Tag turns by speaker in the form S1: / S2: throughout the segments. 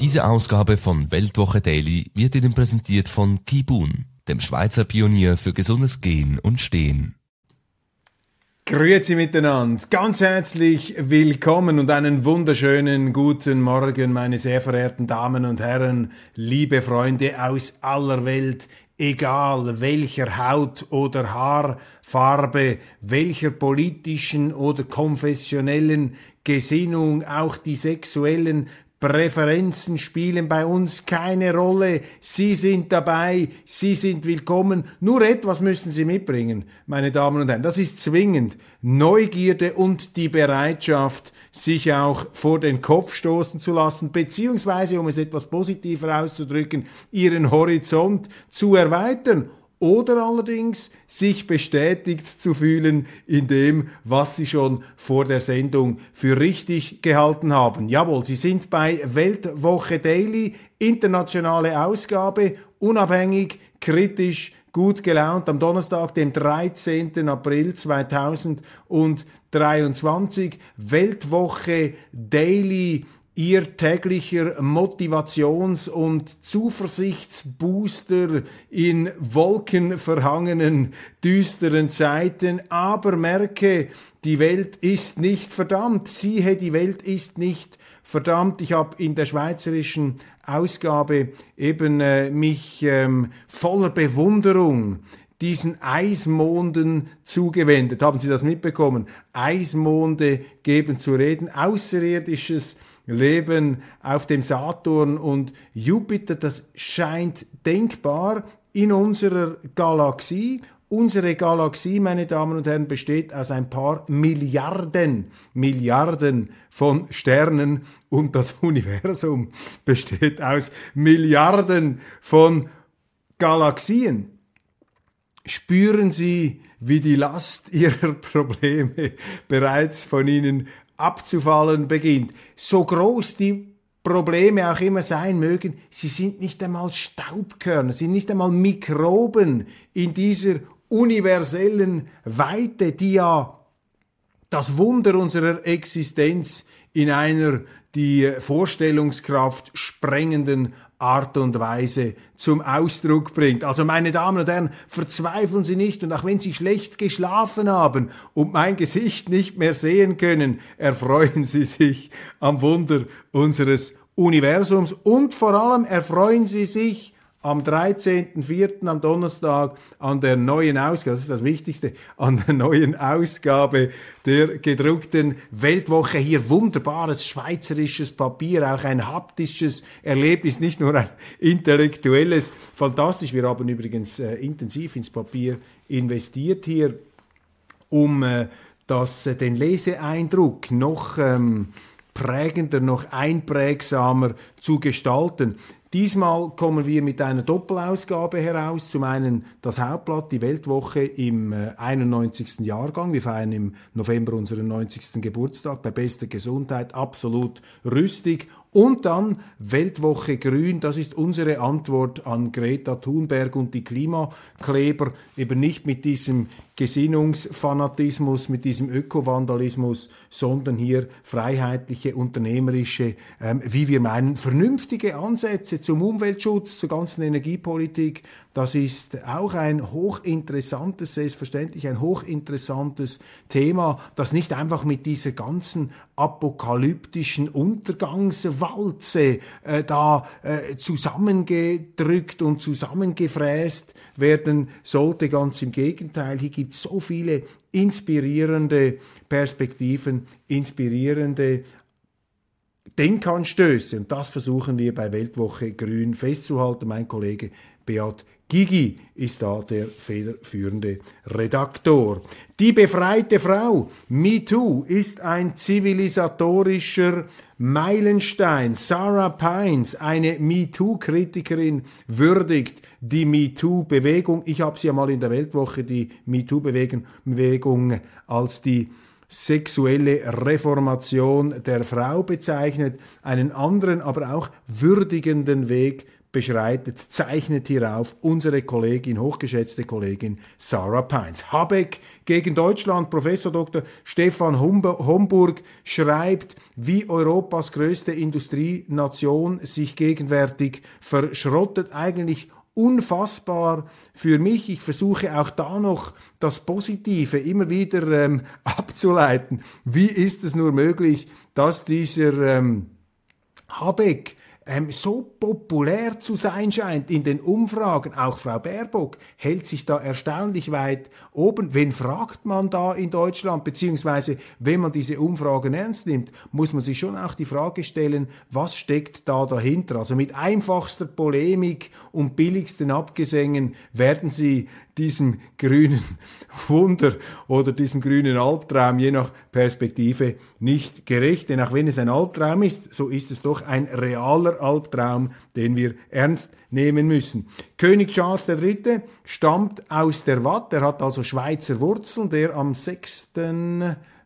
S1: Diese Ausgabe von Weltwoche Daily wird Ihnen präsentiert von Kibun, dem Schweizer Pionier für gesundes Gehen und Stehen.
S2: Grüezi miteinander, ganz herzlich willkommen und einen wunderschönen guten Morgen, meine sehr verehrten Damen und Herren, liebe Freunde aus aller Welt, egal welcher Haut- oder Haarfarbe, welcher politischen oder konfessionellen Gesinnung, auch die sexuellen Präferenzen spielen bei uns keine Rolle. Sie sind dabei, Sie sind willkommen. Nur etwas müssen Sie mitbringen, meine Damen und Herren. Das ist zwingend. Neugierde und die Bereitschaft, sich auch vor den Kopf stoßen zu lassen, beziehungsweise, um es etwas positiver auszudrücken, Ihren Horizont zu erweitern oder allerdings sich bestätigt zu fühlen in dem, was Sie schon vor der Sendung für richtig gehalten haben. Jawohl, Sie sind bei Weltwoche Daily, internationale Ausgabe, unabhängig, kritisch, gut gelaunt am Donnerstag, dem 13. April 2023. Weltwoche Daily Ihr täglicher Motivations- und Zuversichtsbooster in wolkenverhangenen, düsteren Zeiten. Aber merke, die Welt ist nicht verdammt. Siehe, die Welt ist nicht verdammt. Ich habe in der schweizerischen Ausgabe eben äh, mich ähm, voller Bewunderung diesen Eismonden zugewendet. Haben Sie das mitbekommen? Eismonde geben zu reden. Außerirdisches Leben auf dem Saturn und Jupiter, das scheint denkbar in unserer Galaxie. Unsere Galaxie, meine Damen und Herren, besteht aus ein paar Milliarden, Milliarden von Sternen und das Universum besteht aus Milliarden von Galaxien. Spüren Sie, wie die Last Ihrer Probleme bereits von Ihnen abzufallen beginnt. So groß die Probleme auch immer sein mögen, sie sind nicht einmal Staubkörner, sind nicht einmal Mikroben in dieser universellen Weite, die ja das Wunder unserer Existenz in einer die Vorstellungskraft sprengenden Art und Weise zum Ausdruck bringt. Also meine Damen und Herren, verzweifeln Sie nicht und auch wenn Sie schlecht geschlafen haben und mein Gesicht nicht mehr sehen können, erfreuen Sie sich am Wunder unseres Universums und vor allem erfreuen Sie sich am 13.04. am Donnerstag an der neuen Ausgabe, das ist das Wichtigste, an der neuen Ausgabe der gedruckten Weltwoche. Hier wunderbares schweizerisches Papier, auch ein haptisches Erlebnis, nicht nur ein intellektuelles. Fantastisch. Wir haben übrigens äh, intensiv ins Papier investiert hier, um äh, das, äh, den Leseeindruck noch ähm, prägender, noch einprägsamer zu gestalten. Diesmal kommen wir mit einer Doppelausgabe heraus. Zum einen das Hauptblatt, die Weltwoche im 91. Äh, Jahrgang. Wir feiern im November unseren 90. Geburtstag bei bester Gesundheit, absolut rüstig. Und dann Weltwoche Grün, das ist unsere Antwort an Greta Thunberg und die Klimakleber, eben nicht mit diesem Gesinnungsfanatismus, mit diesem Ökovandalismus, sondern hier freiheitliche, unternehmerische, ähm, wie wir meinen, vernünftige Ansätze zum Umweltschutz, zur ganzen Energiepolitik. Das ist auch ein hochinteressantes, selbstverständlich ein hochinteressantes Thema, das nicht einfach mit dieser ganzen apokalyptischen Untergangswalze äh, da äh, zusammengedrückt und zusammengefräst werden sollte. Ganz im Gegenteil, hier gibt es so viele inspirierende Perspektiven, inspirierende Denkanstöße. Und das versuchen wir bei Weltwoche Grün festzuhalten. Mein Kollege Beat Gigi ist da der federführende Redaktor. Die befreite Frau, MeToo, ist ein zivilisatorischer Meilenstein. Sarah Pines, eine MeToo-Kritikerin, würdigt die MeToo-Bewegung. Ich habe sie ja mal in der Weltwoche, die MeToo-Bewegung, als die sexuelle Reformation der Frau bezeichnet, einen anderen, aber auch würdigenden Weg beschreitet, zeichnet hierauf unsere Kollegin, hochgeschätzte Kollegin Sarah Pines. Habeck gegen Deutschland, Professor Dr. Stefan Homburg schreibt, wie Europas größte Industrienation sich gegenwärtig verschrottet, eigentlich unfassbar für mich. Ich versuche auch da noch das Positive immer wieder ähm, abzuleiten. Wie ist es nur möglich, dass dieser ähm, Habeck ähm, so populär zu sein scheint in den Umfragen. Auch Frau Baerbock hält sich da erstaunlich weit oben. Wen fragt man da in Deutschland? Beziehungsweise, wenn man diese Umfragen ernst nimmt, muss man sich schon auch die Frage stellen, was steckt da dahinter? Also mit einfachster Polemik und billigsten Abgesängen werden sie diesem grünen Wunder oder diesem grünen Albtraum je nach Perspektive nicht gerecht. Denn auch wenn es ein Albtraum ist, so ist es doch ein realer Albtraum, den wir ernst nehmen müssen. König Charles III. stammt aus der Watt, er hat also Schweizer Wurzeln, der am 6.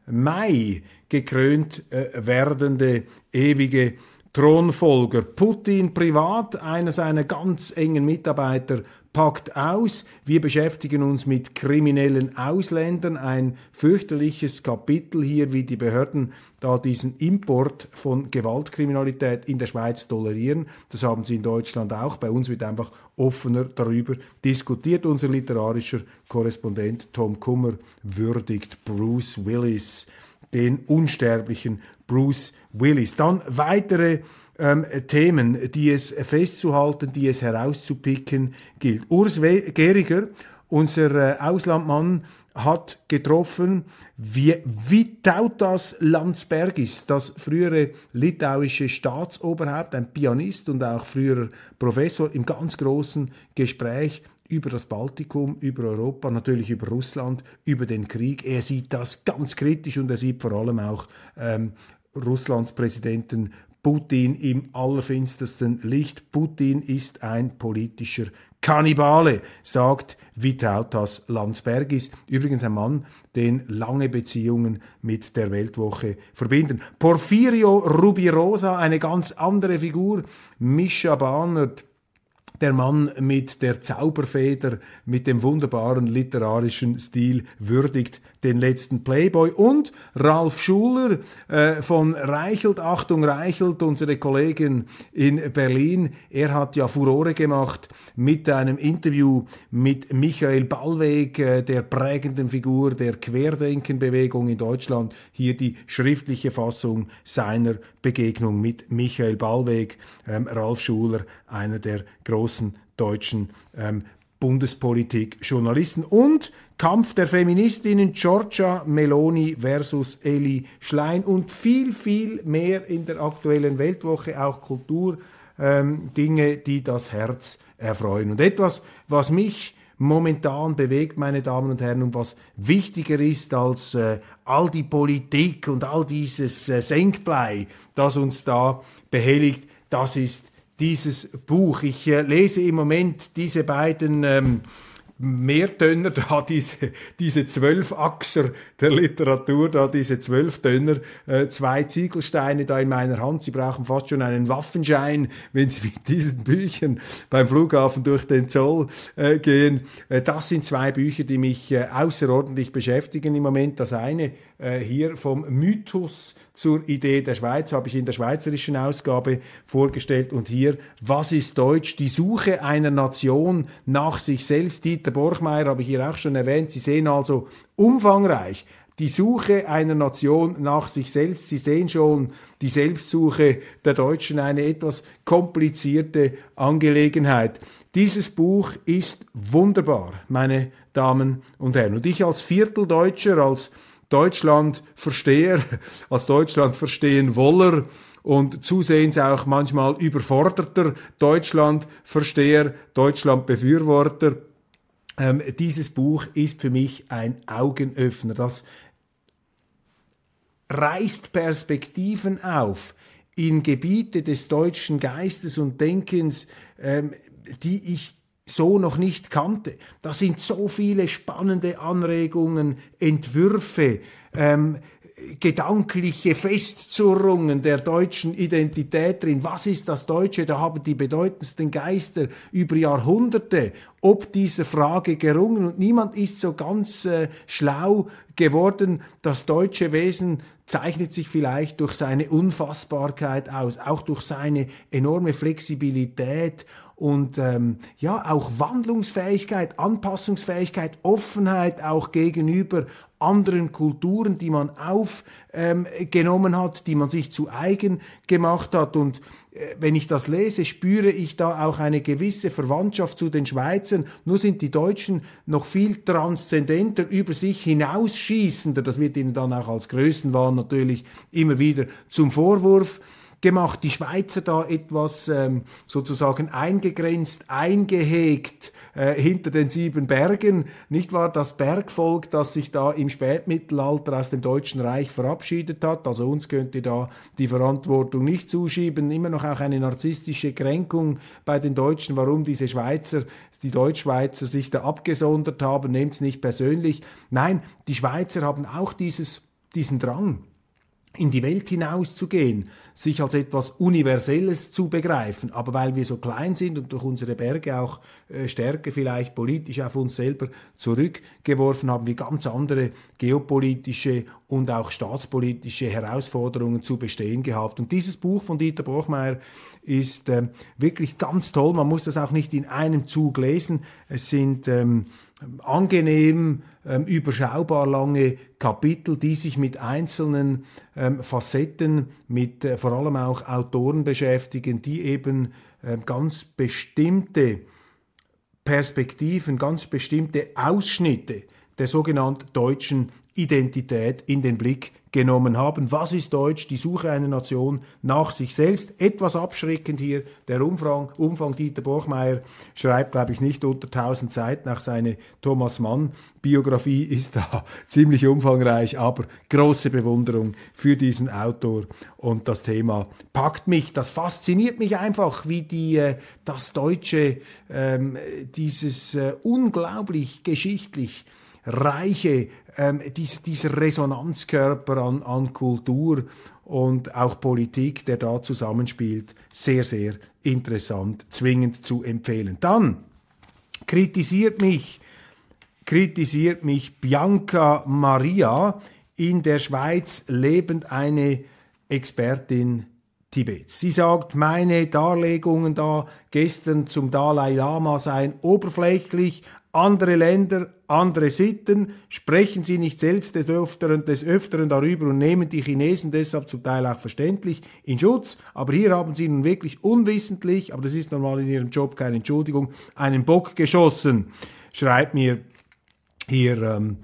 S2: Mai gekrönt äh, werdende ewige Thronfolger. Putin privat, einer seiner ganz engen Mitarbeiter, packt aus. Wir beschäftigen uns mit kriminellen Ausländern. Ein fürchterliches Kapitel hier, wie die Behörden da diesen Import von Gewaltkriminalität in der Schweiz tolerieren. Das haben sie in Deutschland auch. Bei uns wird einfach offener darüber diskutiert. Unser literarischer Korrespondent Tom Kummer würdigt Bruce Willis, den unsterblichen Bruce Willis. Dann weitere ähm, Themen, die es festzuhalten, die es herauszupicken gilt. Urs Geriger, unser äh, Auslandmann, hat getroffen wie Vitautas Landsbergis, das frühere litauische Staatsoberhaupt, ein Pianist und auch früherer Professor, im ganz großen Gespräch über das Baltikum, über Europa, natürlich über Russland, über den Krieg. Er sieht das ganz kritisch und er sieht vor allem auch ähm, Russlands Präsidenten Putin im allerfinstersten Licht. Putin ist ein politischer Kannibale, sagt Vitautas Landsbergis. Übrigens ein Mann, den lange Beziehungen mit der Weltwoche verbinden. Porfirio Rubirosa, eine ganz andere Figur. Mischa Bahnert, der Mann mit der Zauberfeder, mit dem wunderbaren literarischen Stil würdigt den letzten Playboy und Ralf Schuler äh, von Reichelt, Achtung Reichelt, unsere Kollegin in Berlin, er hat ja Furore gemacht mit einem Interview mit Michael Ballweg, äh, der prägenden Figur der Querdenkenbewegung in Deutschland, hier die schriftliche Fassung seiner Begegnung mit Michael Ballweg, ähm, Ralf Schuler, einer der großen deutschen ähm, Bundespolitik-Journalisten und Kampf der Feministinnen Giorgia Meloni versus Eli Schlein und viel, viel mehr in der aktuellen Weltwoche, auch Kultur, ähm, Dinge, die das Herz erfreuen. Und etwas, was mich momentan bewegt, meine Damen und Herren, und was wichtiger ist als äh, all die Politik und all dieses äh, Senkblei, das uns da behelligt, das ist dieses Buch. Ich äh, lese im Moment diese beiden ähm, Mehrtönner, da diese, diese Zwölfachser der Literatur, da diese Zwölftönner, äh, zwei Ziegelsteine da in meiner Hand. Sie brauchen fast schon einen Waffenschein, wenn Sie mit diesen Büchern beim Flughafen durch den Zoll äh, gehen. Äh, das sind zwei Bücher, die mich äh, außerordentlich beschäftigen im Moment. Das eine äh, hier vom Mythos zur Idee der Schweiz habe ich in der schweizerischen Ausgabe vorgestellt und hier, was ist Deutsch? Die Suche einer Nation nach sich selbst. Dieter Borchmeier habe ich hier auch schon erwähnt. Sie sehen also umfangreich die Suche einer Nation nach sich selbst. Sie sehen schon die Selbstsuche der Deutschen, eine etwas komplizierte Angelegenheit. Dieses Buch ist wunderbar, meine Damen und Herren. Und ich als Vierteldeutscher, als Deutschland versteher, als Deutschland verstehen woller und zusehends auch manchmal überforderter Deutschlandversteher, Deutschlandbefürworter. Ähm, dieses Buch ist für mich ein Augenöffner. Das reißt Perspektiven auf in Gebiete des deutschen Geistes und Denkens, ähm, die ich so noch nicht kannte. Da sind so viele spannende Anregungen, Entwürfe, ähm, gedankliche Festzurrungen der deutschen Identität drin. Was ist das Deutsche? Da haben die bedeutendsten Geister über Jahrhunderte ob dieser Frage gerungen und niemand ist so ganz äh, schlau geworden. Das deutsche Wesen zeichnet sich vielleicht durch seine Unfassbarkeit aus, auch durch seine enorme Flexibilität und ähm, ja auch Wandlungsfähigkeit, Anpassungsfähigkeit, Offenheit auch gegenüber anderen Kulturen, die man aufgenommen ähm, hat, die man sich zu eigen gemacht hat. Und äh, wenn ich das lese, spüre ich da auch eine gewisse Verwandtschaft zu den Schweizern. Nur sind die Deutschen noch viel transzendenter, über sich hinausschießender. Das wird ihnen dann auch als Größenwahn natürlich immer wieder zum Vorwurf gemacht. Die Schweizer da etwas ähm, sozusagen eingegrenzt, eingehegt äh, hinter den sieben Bergen. Nicht wahr? Das Bergvolk, das sich da im Spätmittelalter aus dem Deutschen Reich verabschiedet hat. Also uns könnte da die Verantwortung nicht zuschieben. Immer noch auch eine narzisstische Kränkung bei den Deutschen, warum diese Schweizer, die Deutschschweizer sich da abgesondert haben. Nehmt es nicht persönlich. Nein, die Schweizer haben auch dieses, diesen Drang in die Welt hinauszugehen, sich als etwas Universelles zu begreifen. Aber weil wir so klein sind und durch unsere Berge auch äh, Stärke vielleicht politisch auf uns selber zurückgeworfen, haben wir ganz andere geopolitische und auch staatspolitische Herausforderungen zu bestehen gehabt. Und dieses Buch von Dieter Brochmeier ist äh, wirklich ganz toll. Man muss das auch nicht in einem Zug lesen. Es sind ähm, angenehm ähm, überschaubar lange Kapitel, die sich mit einzelnen ähm, Facetten, mit äh, vor allem auch Autoren beschäftigen, die eben äh, ganz bestimmte Perspektiven, ganz bestimmte Ausschnitte der sogenannten deutschen Identität in den Blick genommen haben. Was ist Deutsch? Die Suche einer Nation nach sich selbst. Etwas abschreckend hier der Umfang. Umfang Dieter Borchmeier schreibt, glaube ich, nicht unter 1000 Seiten. Auch seine Thomas Mann Biografie ist da ziemlich umfangreich, aber große Bewunderung für diesen Autor und das Thema packt mich. Das fasziniert mich einfach, wie die äh, das Deutsche ähm, dieses äh, unglaublich geschichtlich reiche, ähm, dies, dieser Resonanzkörper an, an Kultur und auch Politik, der da zusammenspielt, sehr, sehr interessant, zwingend zu empfehlen. Dann kritisiert mich, kritisiert mich Bianca Maria, in der Schweiz lebend eine Expertin Tibets. Sie sagt, meine Darlegungen da gestern zum Dalai Lama seien oberflächlich, andere Länder, andere Sitten, sprechen sie nicht selbst des Öfteren, des Öfteren darüber und nehmen die Chinesen deshalb zum Teil auch verständlich in Schutz. Aber hier haben sie nun wirklich unwissentlich, aber das ist normal in ihrem Job keine Entschuldigung, einen Bock geschossen, schreibt mir hier ähm,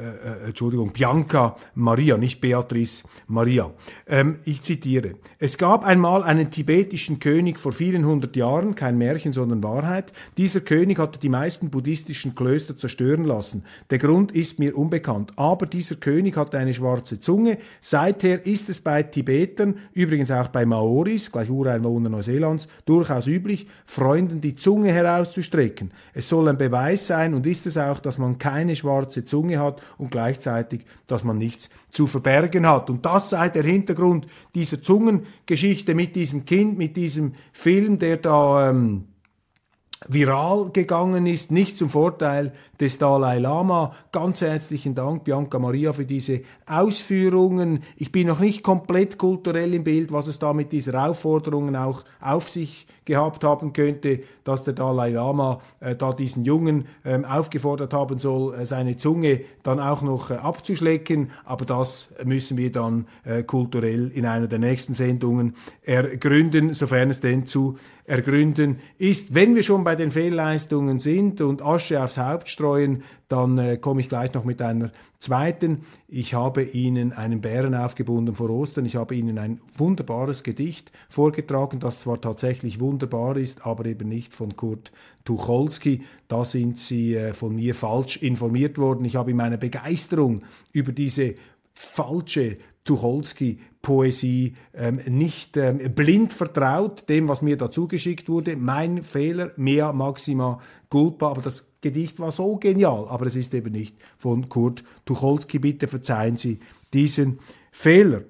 S2: äh, äh, Entschuldigung, Bianca Maria, nicht Beatrice Maria. Ähm, ich zitiere. Es gab einmal einen tibetischen König vor vielen hundert Jahren, kein Märchen, sondern Wahrheit. Dieser König hatte die meisten buddhistischen Klöster zerstören lassen. Der Grund ist mir unbekannt. Aber dieser König hatte eine schwarze Zunge. Seither ist es bei Tibetern, übrigens auch bei Maoris, gleich Ureinwohner Neuseelands, durchaus üblich, Freunden die Zunge herauszustrecken. Es soll ein Beweis sein und ist es auch, dass man keine schwarze Zunge hat und gleichzeitig, dass man nichts zu verbergen hat. Und das sei der Hintergrund dieser Zungengeschichte mit diesem Kind, mit diesem Film, der da ähm, viral gegangen ist, nicht zum Vorteil des Dalai Lama. Ganz herzlichen Dank, Bianca Maria, für diese Ausführungen. Ich bin noch nicht komplett kulturell im Bild, was es da mit dieser Aufforderung auch auf sich gehabt haben könnte, dass der Dalai Lama äh, da diesen Jungen ähm, aufgefordert haben soll, äh, seine Zunge dann auch noch äh, abzuschlecken. Aber das müssen wir dann äh, kulturell in einer der nächsten Sendungen ergründen, sofern es denn zu ergründen ist. Wenn wir schon bei den Fehlleistungen sind und Asche aufs Haupt streuen, dann äh, komme ich gleich noch mit einer zweiten. Ich habe Ihnen einen Bären aufgebunden vor Ostern. Ich habe Ihnen ein wunderbares Gedicht vorgetragen, das zwar tatsächlich wunderbar ist, aber eben nicht von Kurt Tucholsky. Da sind Sie äh, von mir falsch informiert worden. Ich habe in meiner Begeisterung über diese falsche Tucholsky-Poesie ähm, nicht ähm, blind vertraut dem, was mir dazu geschickt wurde. Mein Fehler, mea maxima culpa, aber das Gedicht war so genial, aber es ist eben nicht von Kurt Tucholsky. Bitte verzeihen Sie diesen Fehler.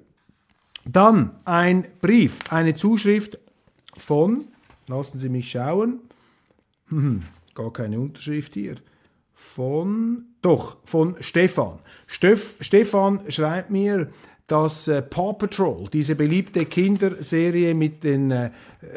S2: Dann ein Brief, eine Zuschrift von, lassen Sie mich schauen, hm, gar keine Unterschrift hier, von, doch, von Stefan. Stef, Stefan schreibt mir, dass äh, Paw Patrol, diese beliebte Kinderserie mit den äh,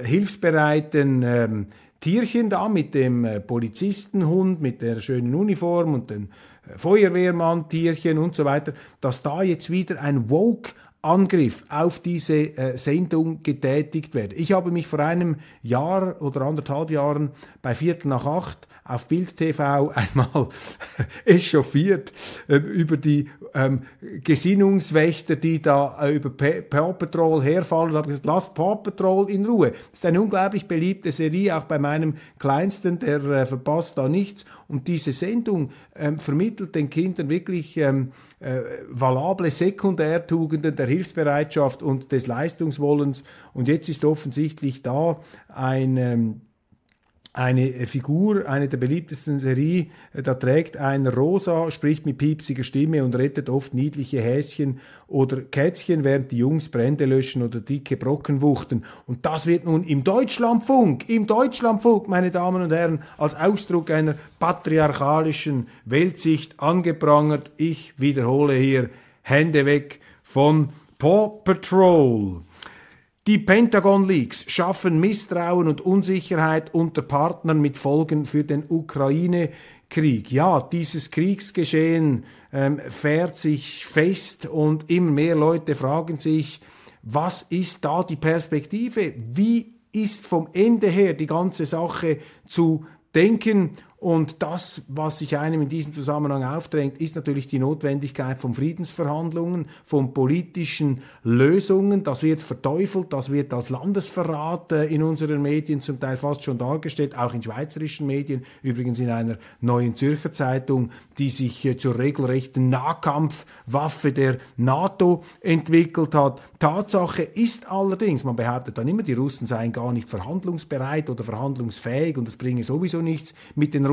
S2: hilfsbereiten ähm, Tierchen da, mit dem äh, Polizistenhund, mit der schönen Uniform und den äh, Feuerwehrmann-Tierchen und so weiter, dass da jetzt wieder ein Woke Angriff auf diese äh, Sendung getätigt wird. Ich habe mich vor einem Jahr oder anderthalb Jahren bei Viertel nach acht auf Bild TV einmal echauffiert äh, über die ähm, Gesinnungswächter, die da äh, über Paw Patrol herfallen und habe gesagt, lasst Paw Patrol in Ruhe. Das ist eine unglaublich beliebte Serie, auch bei meinem Kleinsten, der äh, verpasst da nichts. Und diese Sendung ähm, vermittelt den Kindern wirklich ähm, äh, valable Sekundärtugenden der Hilfsbereitschaft und des Leistungswollens. Und jetzt ist offensichtlich da ein ähm, eine Figur, eine der beliebtesten Serie, äh, da trägt ein Rosa, spricht mit piepsiger Stimme und rettet oft niedliche Häschen oder Kätzchen, während die Jungs Brände löschen oder dicke Brocken wuchten. Und das wird nun im Deutschlandfunk, im Deutschlandfunk, meine Damen und Herren, als Ausdruck einer patriarchalischen Weltsicht angeprangert. Ich wiederhole hier, Hände weg von Paw Patrol. Die Pentagon Leaks schaffen Misstrauen und Unsicherheit unter Partnern mit Folgen für den Ukraine-Krieg. Ja, dieses Kriegsgeschehen ähm, fährt sich fest und immer mehr Leute fragen sich, was ist da die Perspektive? Wie ist vom Ende her die ganze Sache zu denken? Und das, was sich einem in diesem Zusammenhang aufdrängt, ist natürlich die Notwendigkeit von Friedensverhandlungen, von politischen Lösungen. Das wird verteufelt, das wird als Landesverrat äh, in unseren Medien zum Teil fast schon dargestellt, auch in schweizerischen Medien, übrigens in einer neuen Zürcher Zeitung, die sich äh, zur regelrechten Nahkampfwaffe der NATO entwickelt hat. Tatsache ist allerdings, man behauptet dann immer, die Russen seien gar nicht verhandlungsbereit oder verhandlungsfähig und es bringe sowieso nichts mit den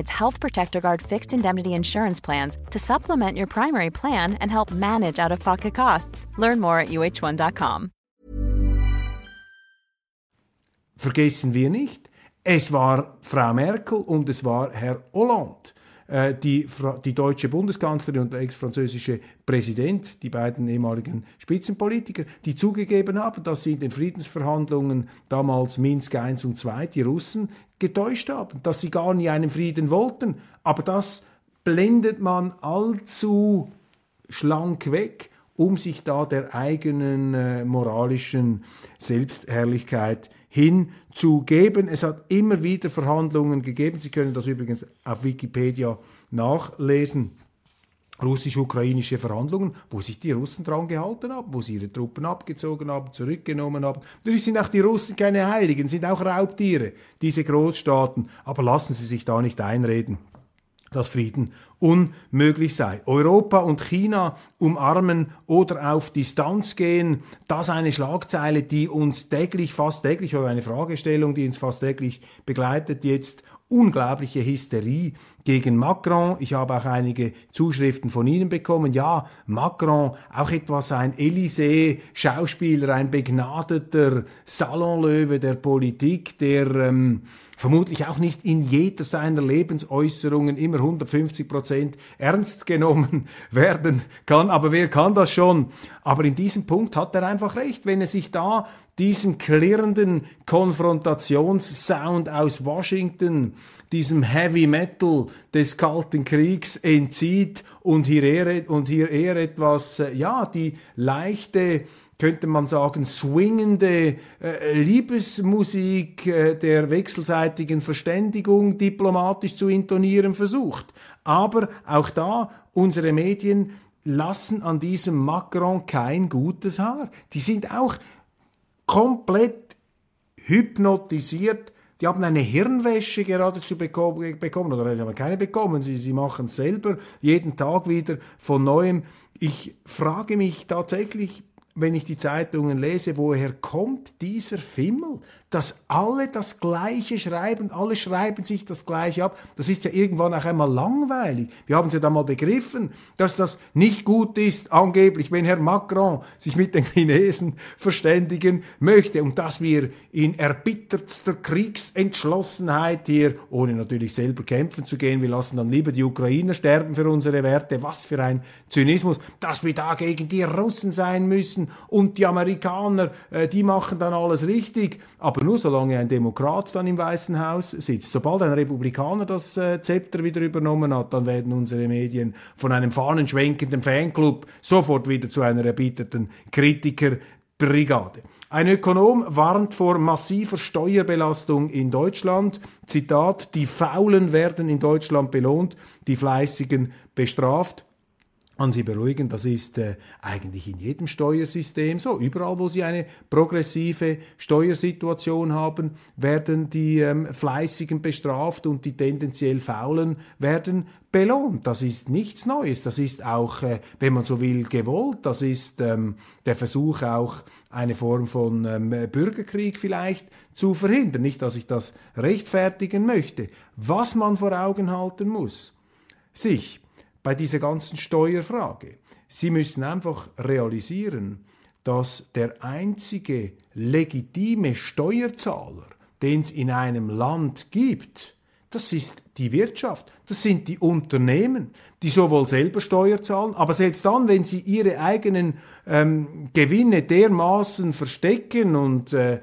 S3: provides Health Protector Guard fixed indemnity insurance plans to supplement your primary plan and help manage out of pocket costs. Learn more at uh1.com.
S2: Vergessen wir nicht, es war Frau Merkel und es war Herr Hollande. Äh, die, die deutsche Bundeskanzlerin und der ex-französische Präsident, die beiden ehemaligen Spitzenpolitiker, die zugegeben haben, dass sie in den Friedensverhandlungen damals Minsk I und II die Russen getäuscht haben, dass sie gar nie einen Frieden wollten. Aber das blendet man allzu schlank weg, um sich da der eigenen äh, moralischen Selbstherrlichkeit hinzugeben. Es hat immer wieder Verhandlungen gegeben. Sie können das übrigens auf Wikipedia nachlesen. Russisch-ukrainische Verhandlungen, wo sich die Russen dran gehalten haben, wo sie ihre Truppen abgezogen haben, zurückgenommen haben. Natürlich sind auch die Russen keine Heiligen, sind auch Raubtiere, diese Großstaaten. Aber lassen Sie sich da nicht einreden, dass Frieden unmöglich sei. Europa und China umarmen oder auf Distanz gehen, das eine Schlagzeile, die uns täglich, fast täglich, oder eine Fragestellung, die uns fast täglich begleitet, jetzt unglaubliche Hysterie gegen Macron. Ich habe auch einige Zuschriften von Ihnen bekommen. Ja, Macron, auch etwas ein Élysée-Schauspieler, ein begnadeter Salonlöwe der Politik, der ähm, vermutlich auch nicht in jeder seiner Lebensäußerungen immer 150 Prozent ernst genommen werden kann. Aber wer kann das schon? Aber in diesem Punkt hat er einfach recht, wenn er sich da diesem klirrenden Konfrontationssound aus Washington, diesem Heavy Metal des Kalten Kriegs entzieht und hier eher, und hier eher etwas, äh, ja, die leichte könnte man sagen, swingende äh, Liebesmusik äh, der wechselseitigen Verständigung diplomatisch zu intonieren versucht. Aber auch da, unsere Medien lassen an diesem Macron kein gutes Haar. Die sind auch komplett hypnotisiert. Die haben eine Hirnwäsche geradezu bekommen, oder haben keine bekommen. Sie, sie machen es selber jeden Tag wieder von neuem. Ich frage mich tatsächlich, wenn ich die Zeitungen lese, woher kommt dieser Fimmel? Dass alle das Gleiche schreiben, alle schreiben sich das Gleiche ab. Das ist ja irgendwann auch einmal langweilig. Wir haben es ja dann mal begriffen, dass das nicht gut ist, angeblich, wenn Herr Macron sich mit den Chinesen verständigen möchte und dass wir in erbittertster Kriegsentschlossenheit hier, ohne natürlich selber kämpfen zu gehen, wir lassen dann lieber die Ukrainer sterben für unsere Werte. Was für ein Zynismus, dass wir da gegen die Russen sein müssen und die Amerikaner, äh, die machen dann alles richtig. Aber aber nur solange ein Demokrat dann im Weißen Haus sitzt. Sobald ein Republikaner das äh, Zepter wieder übernommen hat, dann werden unsere Medien von einem fahnenschwenkenden Fanclub sofort wieder zu einer erbitterten Kritikerbrigade. Ein Ökonom warnt vor massiver Steuerbelastung in Deutschland. Zitat, die Faulen werden in Deutschland belohnt, die Fleißigen bestraft an Sie beruhigen, das ist äh, eigentlich in jedem Steuersystem so. Überall, wo Sie eine progressive Steuersituation haben, werden die ähm, Fleißigen bestraft und die tendenziell Faulen werden belohnt. Das ist nichts Neues. Das ist auch, äh, wenn man so will, gewollt. Das ist ähm, der Versuch auch, eine Form von ähm, Bürgerkrieg vielleicht zu verhindern. Nicht, dass ich das rechtfertigen möchte. Was man vor Augen halten muss, sich bei dieser ganzen Steuerfrage. Sie müssen einfach realisieren, dass der einzige legitime Steuerzahler, den es in einem Land gibt, das ist die Wirtschaft, das sind die Unternehmen, die sowohl selber Steuer zahlen, aber selbst dann, wenn sie ihre eigenen ähm, Gewinne dermaßen verstecken und äh, äh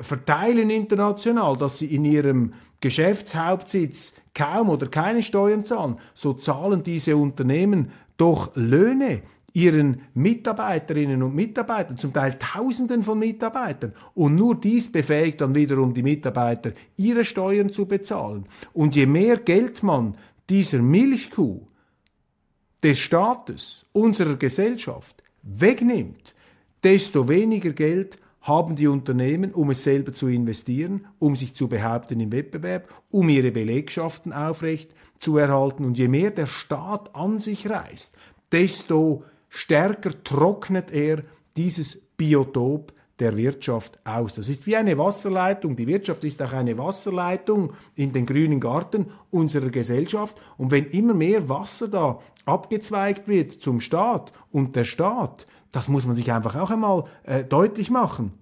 S2: verteilen international, dass sie in ihrem Geschäftshauptsitz kaum oder keine Steuern zahlen, so zahlen diese Unternehmen doch Löhne ihren Mitarbeiterinnen und Mitarbeitern, zum Teil Tausenden von Mitarbeitern. Und nur dies befähigt dann wiederum die Mitarbeiter, ihre Steuern zu bezahlen. Und je mehr Geld man dieser Milchkuh des Staates, unserer Gesellschaft wegnimmt, desto weniger Geld haben die Unternehmen, um es selber zu investieren, um sich zu behaupten im Wettbewerb, um ihre Belegschaften aufrecht zu erhalten. Und je mehr der Staat an sich reißt, desto stärker trocknet er dieses Biotop der Wirtschaft aus. Das ist wie eine Wasserleitung. Die Wirtschaft ist auch eine Wasserleitung in den grünen Garten unserer Gesellschaft. Und wenn immer mehr Wasser da abgezweigt wird zum Staat und der Staat das muss man sich einfach auch einmal äh, deutlich machen.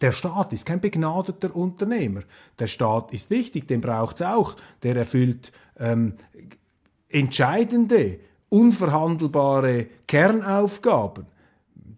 S2: Der Staat ist kein begnadeter Unternehmer. Der Staat ist wichtig, den braucht es auch. Der erfüllt ähm, entscheidende, unverhandelbare Kernaufgaben.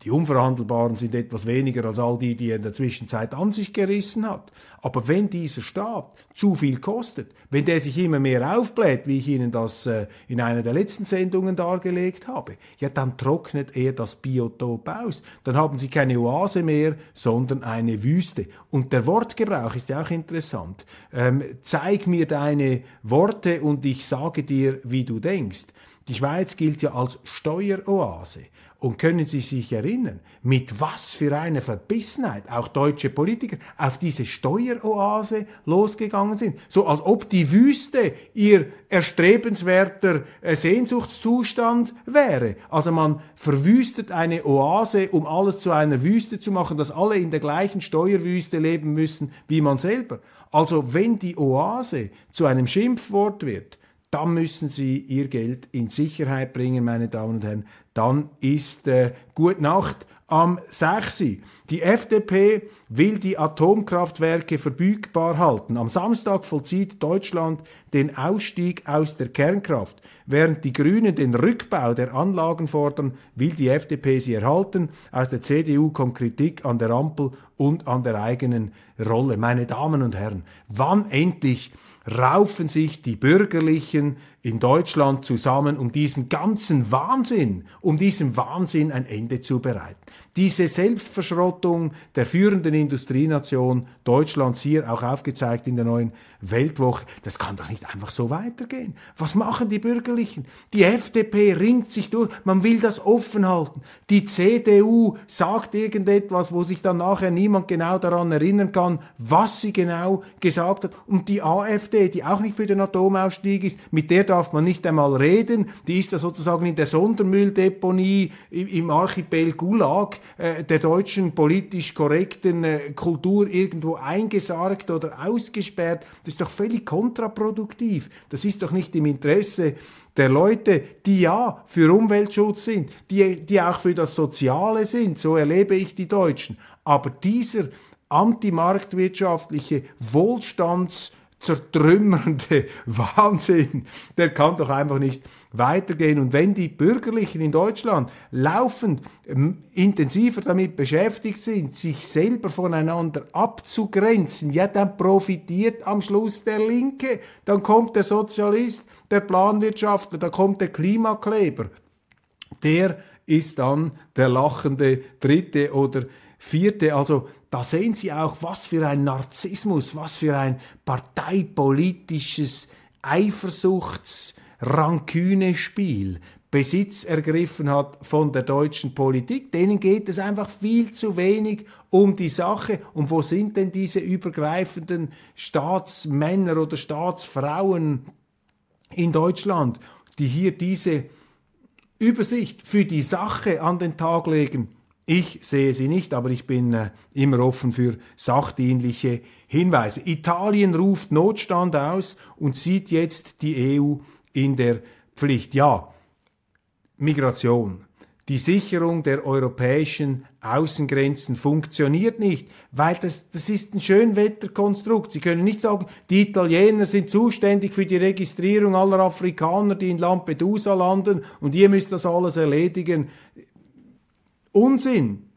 S2: Die unverhandelbaren sind etwas weniger als all die, die er in der Zwischenzeit an sich gerissen hat. Aber wenn dieser Staat zu viel kostet, wenn der sich immer mehr aufbläht, wie ich Ihnen das äh, in einer der letzten Sendungen dargelegt habe, ja, dann trocknet er das Biotop aus. Dann haben Sie keine Oase mehr, sondern eine Wüste. Und der Wortgebrauch ist ja auch interessant. Ähm, zeig mir deine Worte und ich sage dir, wie du denkst. Die Schweiz gilt ja als Steueroase. Und können Sie sich erinnern, mit was für einer Verbissenheit auch deutsche Politiker auf diese Steueroase losgegangen sind? So als ob die Wüste ihr erstrebenswerter äh, Sehnsuchtszustand wäre. Also man verwüstet eine Oase, um alles zu einer Wüste zu machen, dass alle in der gleichen Steuerwüste leben müssen wie man selber. Also wenn die Oase zu einem Schimpfwort wird, dann müssen Sie Ihr Geld in Sicherheit bringen, meine Damen und Herren. Dann ist äh, Gut Nacht am 6. Die FDP will die Atomkraftwerke verfügbar halten. Am Samstag vollzieht Deutschland den Ausstieg aus der Kernkraft. Während die Grünen den Rückbau der Anlagen fordern, will die FDP sie erhalten. Aus der CDU kommt Kritik an der Ampel und an der eigenen Rolle. Meine Damen und Herren, wann endlich raufen sich die Bürgerlichen in Deutschland zusammen, um diesen ganzen Wahnsinn, um diesem Wahnsinn ein Ende zu bereiten. Diese Selbstverschrottung der führenden Industrienation Deutschlands hier auch aufgezeigt in der neuen Weltwoche, das kann doch nicht einfach so weitergehen. Was machen die Bürgerlichen? Die FDP ringt sich durch, man will das offen halten. Die CDU sagt irgendetwas, wo sich dann nachher niemand genau daran erinnern kann, was sie genau gesagt hat. Und die AfD, die auch nicht für den Atomausstieg ist, mit der darf man nicht einmal reden, die ist da sozusagen in der Sondermülldeponie im Archipel Gulag äh, der deutschen politisch korrekten äh, Kultur irgendwo eingesargt oder ausgesperrt. Das ist doch völlig kontraproduktiv. Das ist doch nicht im Interesse der Leute, die ja für Umweltschutz sind, die, die auch für das Soziale sind. So erlebe ich die Deutschen. Aber dieser antimarktwirtschaftliche Wohlstands zertrümmernde Wahnsinn, der kann doch einfach nicht weitergehen. Und wenn die Bürgerlichen in Deutschland laufend ähm, intensiver damit beschäftigt sind, sich selber voneinander abzugrenzen, ja, dann profitiert am Schluss der Linke, dann kommt der Sozialist, der Planwirtschaftler, da kommt der Klimakleber. Der ist dann der lachende Dritte oder Vierte. Also da sehen Sie auch, was für ein Narzissmus, was für ein parteipolitisches Eifersuchts- Rankünespiel Besitz ergriffen hat von der deutschen Politik. Denen geht es einfach viel zu wenig um die Sache. Und wo sind denn diese übergreifenden Staatsmänner oder Staatsfrauen in Deutschland, die hier diese Übersicht für die Sache an den Tag legen? Ich sehe sie nicht, aber ich bin äh, immer offen für sachdienliche Hinweise. Italien ruft Notstand aus und sieht jetzt die EU in der Pflicht. Ja, Migration. Die Sicherung der europäischen Außengrenzen funktioniert nicht, weil das, das ist ein Schönwetterkonstrukt. Sie können nicht sagen, die Italiener sind zuständig für die Registrierung aller Afrikaner, die in Lampedusa landen und ihr müsst das alles erledigen. Unsinn.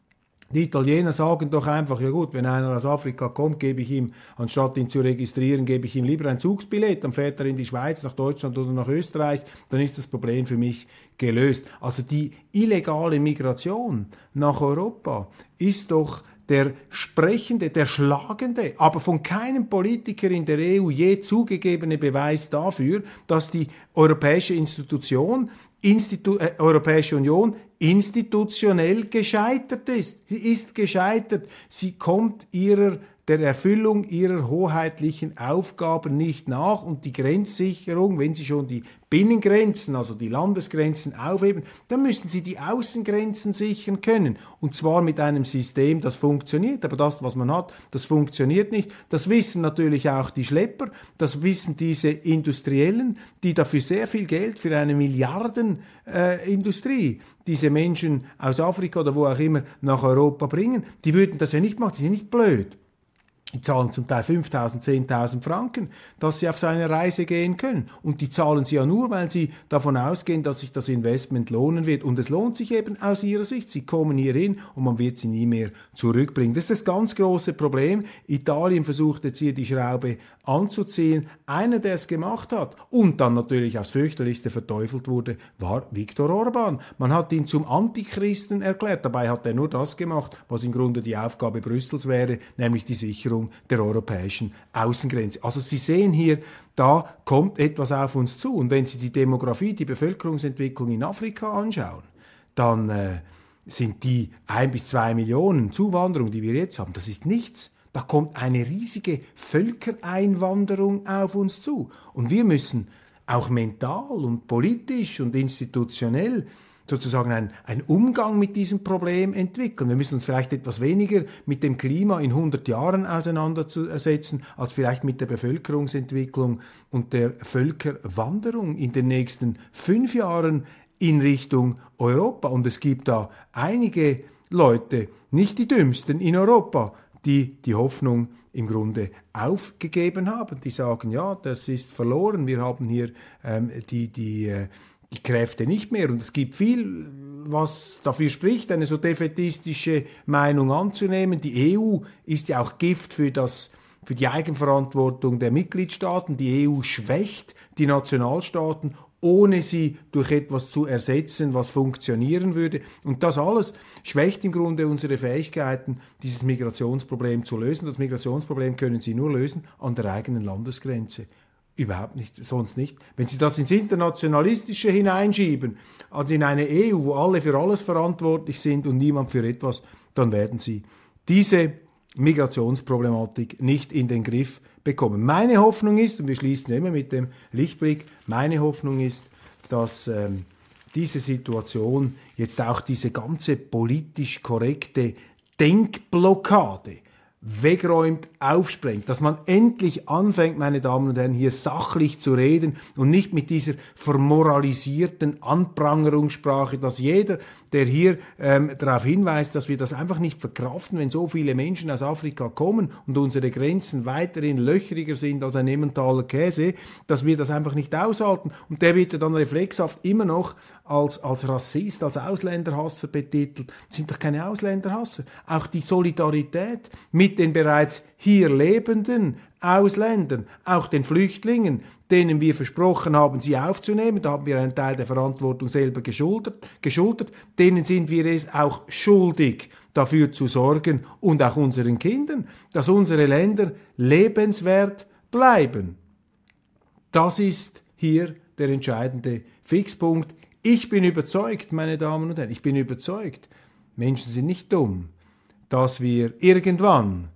S2: Die Italiener sagen doch einfach, ja gut, wenn einer aus Afrika kommt, gebe ich ihm, anstatt ihn zu registrieren, gebe ich ihm lieber ein Zugsbillett, dann fährt er in die Schweiz, nach Deutschland oder nach Österreich, dann ist das Problem für mich gelöst. Also die illegale Migration nach Europa ist doch der sprechende, der schlagende, aber von keinem Politiker in der EU je zugegebene Beweis dafür, dass die europäische Institution, Institu äh, Europäische Union institutionell gescheitert ist. Sie ist gescheitert. Sie kommt ihrer der Erfüllung ihrer hoheitlichen Aufgaben nicht nach und die Grenzsicherung, wenn sie schon die Binnengrenzen, also die Landesgrenzen aufheben, dann müssen sie die Außengrenzen sichern können. Und zwar mit einem System, das funktioniert. Aber das, was man hat, das funktioniert nicht. Das wissen natürlich auch die Schlepper, das wissen diese Industriellen, die dafür sehr viel Geld für eine Milliardenindustrie, äh, diese Menschen aus Afrika oder wo auch immer nach Europa bringen, die würden das ja nicht machen, die sind nicht blöd. Die zahlen zum Teil 5.000, 10.000 Franken, dass sie auf seine Reise gehen können. Und die zahlen sie ja nur, weil sie davon ausgehen, dass sich das Investment lohnen wird. Und es lohnt sich eben aus ihrer Sicht. Sie kommen hier hin und man wird sie nie mehr zurückbringen. Das ist das ganz große Problem. Italien versucht jetzt hier die Schraube anzuziehen. Einer, der es gemacht hat und dann natürlich aufs fürchterlichste verteufelt wurde, war Viktor Orban. Man hat ihn zum Antichristen erklärt. Dabei hat er nur das gemacht, was im Grunde die Aufgabe Brüssels wäre, nämlich die Sicherung der europäischen Außengrenze. Also Sie sehen hier, da kommt etwas auf uns zu. Und wenn Sie die Demografie, die Bevölkerungsentwicklung in Afrika anschauen, dann äh, sind die ein bis zwei Millionen Zuwanderung, die wir jetzt haben, das ist nichts da kommt eine riesige Völkereinwanderung auf uns zu. Und wir müssen auch mental und politisch und institutionell sozusagen einen, einen Umgang mit diesem Problem entwickeln. Wir müssen uns vielleicht etwas weniger mit dem Klima in 100 Jahren auseinandersetzen, als vielleicht mit der Bevölkerungsentwicklung und der Völkerwanderung in den nächsten fünf Jahren in Richtung Europa. Und es gibt da einige Leute, nicht die dümmsten in Europa, die die Hoffnung im Grunde aufgegeben haben. Die sagen, ja, das ist verloren, wir haben hier ähm, die, die, äh, die Kräfte nicht mehr. Und es gibt viel, was dafür spricht, eine so defetistische Meinung anzunehmen. Die EU ist ja auch Gift für das für die Eigenverantwortung der Mitgliedstaaten. Die EU schwächt die Nationalstaaten ohne sie durch etwas zu ersetzen, was funktionieren würde. Und das alles schwächt im Grunde unsere Fähigkeiten, dieses Migrationsproblem zu lösen. Das Migrationsproblem können Sie nur lösen an der eigenen Landesgrenze. Überhaupt nicht, sonst nicht. Wenn Sie das ins Internationalistische hineinschieben, also in eine EU, wo alle für alles verantwortlich sind und niemand für etwas, dann werden Sie diese Migrationsproblematik nicht in den Griff bekommen. Meine Hoffnung ist, und wir schließen immer mit dem Lichtblick, meine Hoffnung ist, dass ähm, diese Situation jetzt auch diese ganze politisch korrekte Denkblockade wegräumt, aufsprengt, dass man endlich anfängt, meine Damen und Herren, hier sachlich zu reden und nicht mit dieser vermoralisierten Anprangerungssprache, dass jeder, der hier ähm, darauf hinweist, dass wir das einfach nicht verkraften, wenn so viele Menschen aus Afrika kommen und unsere Grenzen weiterhin löchriger sind als ein Emmentaler Käse, dass wir das einfach nicht aushalten und der wird ja dann reflexhaft immer noch als, als Rassist, als Ausländerhasser betitelt. Das sind doch keine Ausländerhasser. Auch die Solidarität mit den bereits hier lebenden Ausländern, auch den Flüchtlingen, denen wir versprochen haben, sie aufzunehmen, da haben wir einen Teil der Verantwortung selber geschultert, geschultert, denen sind wir es auch schuldig, dafür zu sorgen und auch unseren Kindern, dass unsere Länder lebenswert bleiben. Das ist hier der entscheidende Fixpunkt. Ich bin überzeugt, meine Damen und Herren, ich bin überzeugt, Menschen sind nicht dumm, dass wir irgendwann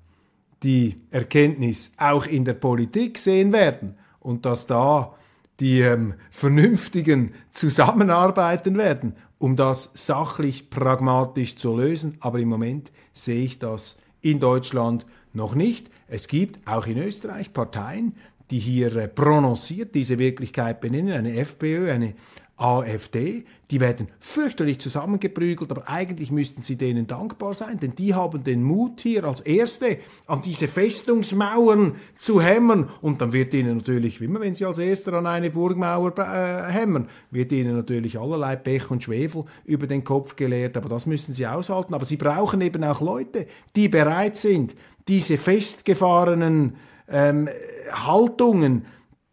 S2: die Erkenntnis auch in der Politik sehen werden und dass da die ähm, Vernünftigen zusammenarbeiten werden, um das sachlich pragmatisch zu lösen. Aber im Moment sehe ich das in Deutschland noch nicht. Es gibt auch in Österreich Parteien, die hier äh, prononciert diese Wirklichkeit benennen, eine FPÖ, eine AfD, die werden fürchterlich zusammengeprügelt, aber eigentlich müssten sie denen dankbar sein, denn die haben den Mut hier als Erste an diese Festungsmauern zu hämmern. Und dann wird ihnen natürlich, wie immer wenn sie als Erster an eine Burgmauer äh, hämmern, wird ihnen natürlich allerlei Pech und Schwefel über den Kopf geleert, aber das müssen sie aushalten, aber sie brauchen eben auch Leute, die bereit sind, diese festgefahrenen ähm, Haltungen,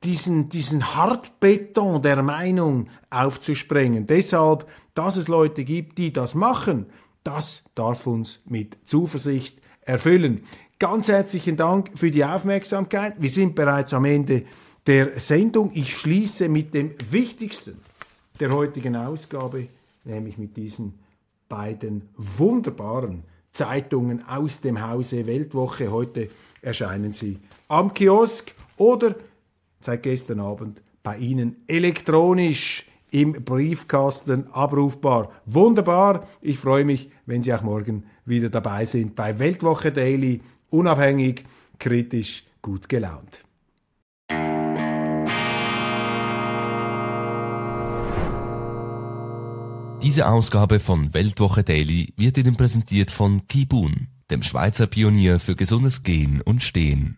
S2: diesen, diesen Hartbeton der Meinung aufzusprengen. Deshalb, dass es Leute gibt, die das machen, das darf uns mit Zuversicht erfüllen. Ganz herzlichen Dank für die Aufmerksamkeit. Wir sind bereits am Ende der Sendung. Ich schließe mit dem Wichtigsten der heutigen Ausgabe, nämlich mit diesen beiden wunderbaren Zeitungen aus dem Hause Weltwoche. Heute erscheinen sie am Kiosk oder seit gestern Abend bei Ihnen elektronisch im Briefkasten abrufbar. Wunderbar. Ich freue mich, wenn Sie auch morgen wieder dabei sind bei Weltwoche Daily. Unabhängig, kritisch, gut gelaunt.
S1: Diese Ausgabe von Weltwoche Daily wird Ihnen präsentiert von Kibun, dem Schweizer Pionier für gesundes Gehen und Stehen.